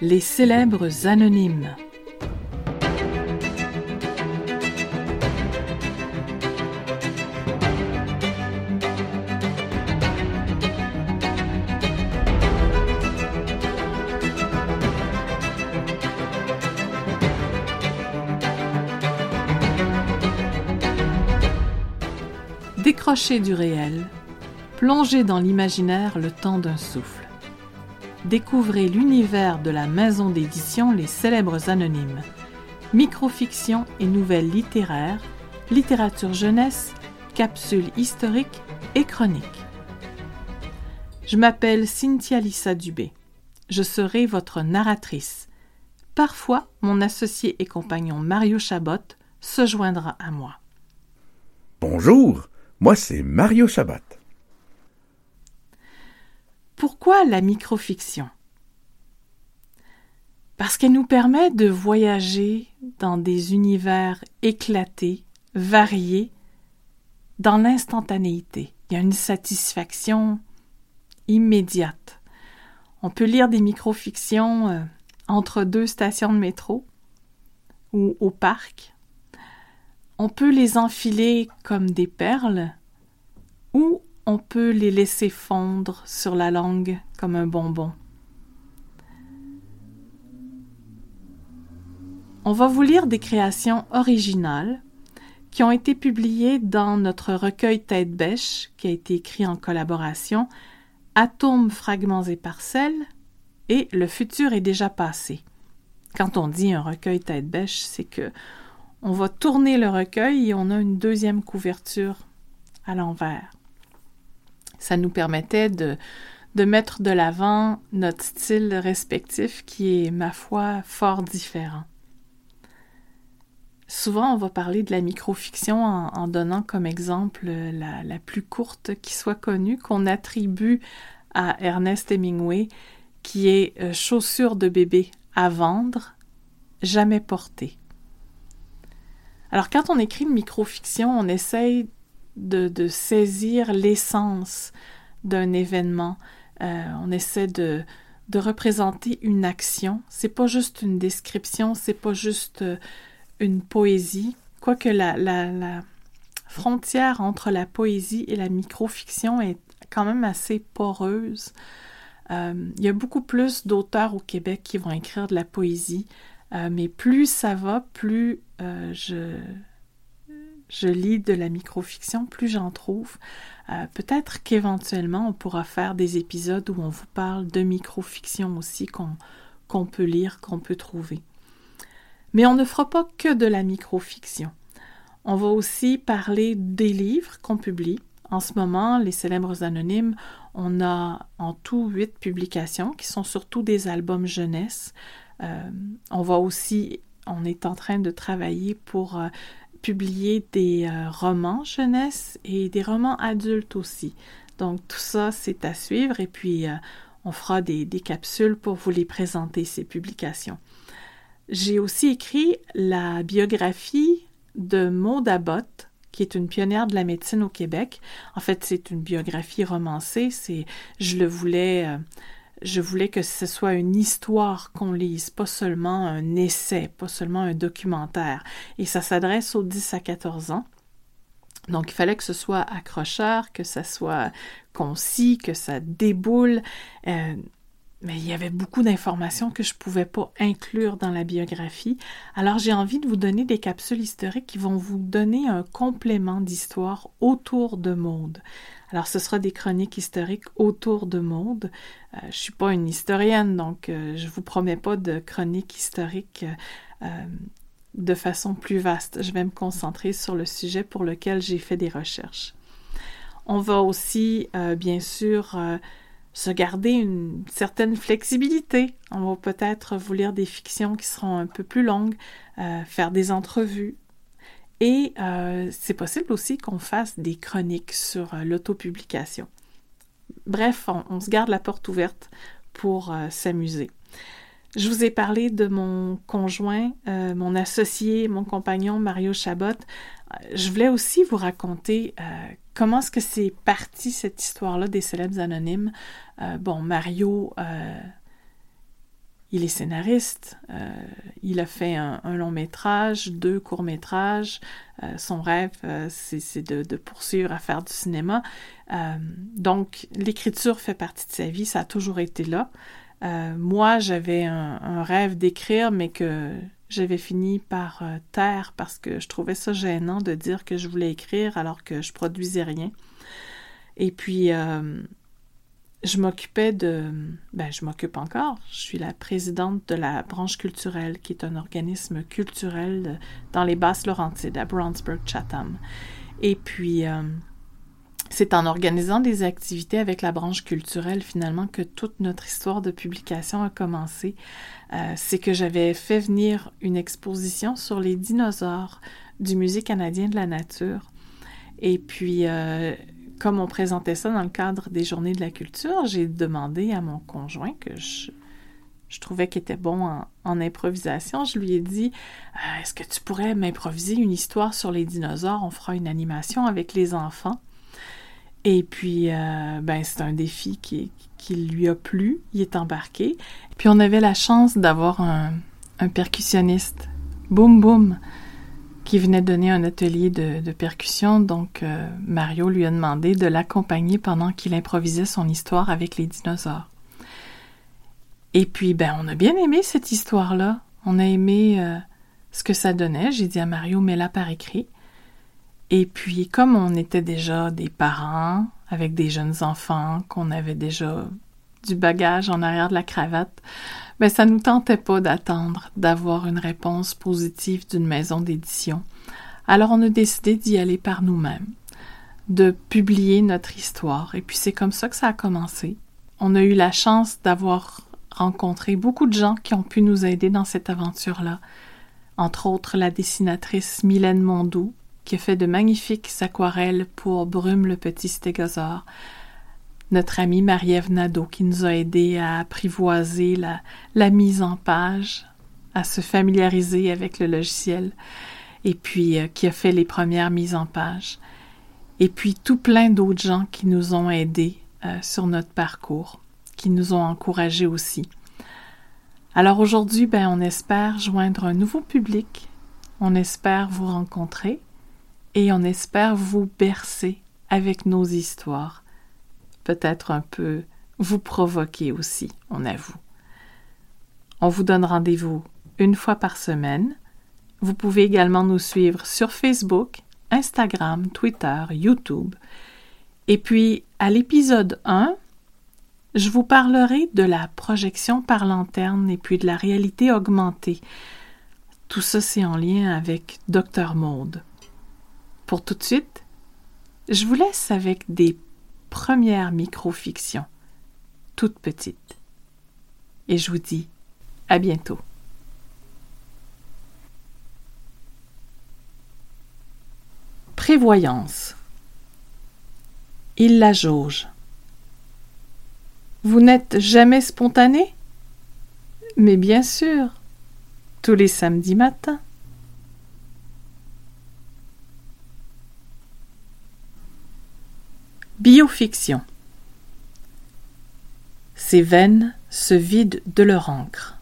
Les célèbres anonymes. Décrochez du réel, plongez dans l'imaginaire le temps d'un souffle. Découvrez l'univers de la maison d'édition Les Célèbres Anonymes. Microfiction et nouvelles littéraires, littérature jeunesse, capsules historiques et chroniques. Je m'appelle Cynthia Lissa Dubé. Je serai votre narratrice. Parfois, mon associé et compagnon Mario Chabot se joindra à moi. Bonjour, moi, c'est Mario Sabat. Pourquoi la microfiction? Parce qu'elle nous permet de voyager dans des univers éclatés, variés, dans l'instantanéité. Il y a une satisfaction immédiate. On peut lire des microfictions euh, entre deux stations de métro ou au parc on peut les enfiler comme des perles on peut les laisser fondre sur la langue comme un bonbon. On va vous lire des créations originales qui ont été publiées dans notre recueil Tête bêche qui a été écrit en collaboration Atomes, fragments et parcelles et Le futur est déjà passé. Quand on dit un recueil Tête bêche, c'est que on va tourner le recueil et on a une deuxième couverture à l'envers. Ça nous permettait de, mettre de l'avant notre style respectif qui est, ma foi, fort différent. Souvent, on va parler de la microfiction en, donnant comme exemple la, la, plus courte qui soit connue, qu'on attribue à Ernest Hemingway, qui est euh, Chaussures de bébé à vendre, jamais portée. Alors, quand on écrit une microfiction, on essaye de, saisir l'essence d'un événement. Euh, on essaie de, représenter une action. C'est pas juste une description, c'est pas juste euh, une poésie. Quoique la, frontière entre la poésie et la microfiction est quand même assez poreuse. Euh, il y a beaucoup plus d'auteurs au Québec qui vont écrire de la poésie. Mais plus ça va, plus je, je lis de la microfiction, plus j'en trouve. Euh, peut-être qu'éventuellement on pourra faire des épisodes où on vous parle de microfiction aussi qu'on peut lire, qu'on peut trouver. Mais on ne fera pas que de la microfiction. On va aussi parler des livres qu'on publie. En ce moment, les célèbres anonymes, on a en tout huit publications qui sont surtout des albums jeunesse. Euh, on va aussi, on est en train de travailler pour euh, publier des euh, romans jeunesse et des romans adultes aussi. Donc tout ça, c'est à suivre et puis on fera des, capsules pour vous les présenter, ces publications. J'ai aussi écrit la biographie de Maud Abbott, qui est une pionnière de la médecine au Québec. En fait, c'est une biographie romancée. C'est, je le voulais, je voulais que ce soit une histoire qu'on lise, pas seulement un essai, pas seulement un documentaire. Et ça s'adresse aux 10 à 14 ans. Donc il fallait que ce soit accrocheur, que ça soit concis, que ça déboule. Euh, mais il y avait beaucoup d'informations que je ne pouvais pas inclure dans la biographie. Alors j'ai envie de vous donner des capsules historiques qui vont vous donner un complément d'histoire autour de Maude. Alors ce sera des chroniques historiques autour de Maude. Euh, je ne suis pas une historienne, donc euh, je ne vous promets pas de chroniques historiques euh, de façon plus vaste. Je vais me concentrer sur le sujet pour lequel j'ai fait des recherches. On va aussi, bien sûr, se garder une certaine flexibilité. On va peut-être vous lire des fictions qui seront un peu plus longues, euh, faire des entrevues. Et euh, c'est possible aussi qu'on fasse des chroniques sur euh, l'autopublication. Bref, on, se garde la porte ouverte pour s'amuser. Je vous ai parlé de mon conjoint, mon associé, mon compagnon Mario Chabot. je voulais aussi vous raconter euh, comment est-ce que c'est parti cette histoire-là des célèbres anonymes. Euh, bon, Mario, euh, il est scénariste, il a fait un, long métrage, deux courts métrages. son rêve, c'est de, poursuivre à faire du cinéma. donc, l'écriture fait partie de sa vie, ça a toujours été là. Moi, j'avais un, rêve d'écrire, mais que j'avais fini par euh, taire parce que je trouvais ça gênant de dire que je voulais écrire alors que je produisais rien. Et puis, euh, je m'occupais de... Ben, je m'occupe encore. Je suis la présidente de la branche culturelle, qui est un organisme culturel dans les Basses-Laurentides, à Brownsburg-Chatham. Et puis, euh, c'est en organisant des activités avec la branche culturelle finalement que toute notre histoire de publication a commencé. Euh, c'est que j'avais fait venir une exposition sur les dinosaures du Musée canadien de la nature. Et puis, euh, comme on présentait ça dans le cadre des Journées de la culture, j'ai demandé à mon conjoint que je, trouvais qu'il était bon en, improvisation. Je lui ai dit euh, Est-ce que tu pourrais m'improviser une histoire sur les dinosaures? On fera une animation avec les enfants. Et puis, euh, ben, c'est un défi qui, qui, lui a plu. Il est embarqué. Puis, on avait la chance d'avoir un, un, percussionniste, Boum Boum, qui venait donner un atelier de, de percussion. Donc, euh, Mario lui a demandé de l'accompagner pendant qu'il improvisait son histoire avec les dinosaures. Et puis, ben, on a bien aimé cette histoire-là. On a aimé euh, ce que ça donnait. J'ai dit à Mario, mets-la par écrit. Et puis, comme on était déjà des parents avec des jeunes enfants, qu'on avait déjà du bagage en arrière de la cravate, mais ben, ça nous tentait pas d'attendre d'avoir une réponse positive d'une maison d'édition. Alors on a décidé d'y aller par nous-mêmes, de publier notre histoire. Et puis c'est comme ça que ça a commencé. On a eu la chance d'avoir rencontré beaucoup de gens qui ont pu nous aider dans cette aventure-là. Entre autres la dessinatrice Mylène Mondou, qui a fait de magnifiques aquarelles pour Brume le petit stégosaure. Notre amie Marie-Ève Nadeau qui nous a aidés à apprivoiser la, mise en page, à se familiariser avec le logiciel, et puis euh, qui a fait les premières mises en page. Et puis tout plein d'autres gens qui nous ont aidés euh, sur notre parcours, qui nous ont encouragés aussi. Alors aujourd'hui, ben, on espère joindre un nouveau public, on espère vous rencontrer, et on espère vous bercer avec nos histoires. Peut-être un peu vous provoquer aussi, on avoue. On vous donne rendez-vous une fois par semaine. Vous pouvez également nous suivre sur Facebook, Instagram, Twitter, YouTube. Et puis, à l'épisode 1, je vous parlerai de la projection par lanterne et puis de la réalité augmentée. Tout ça, c'est en lien avec Dr. Maude. Pour tout de suite, je vous laisse avec des premières micro-fictions, toutes petites. Et je vous dis à bientôt. Prévoyance. Il la jauge. Vous n'êtes jamais spontané? Mais bien sûr, tous les samedis matins. Biofiction. Ces veines se vident de leur encre.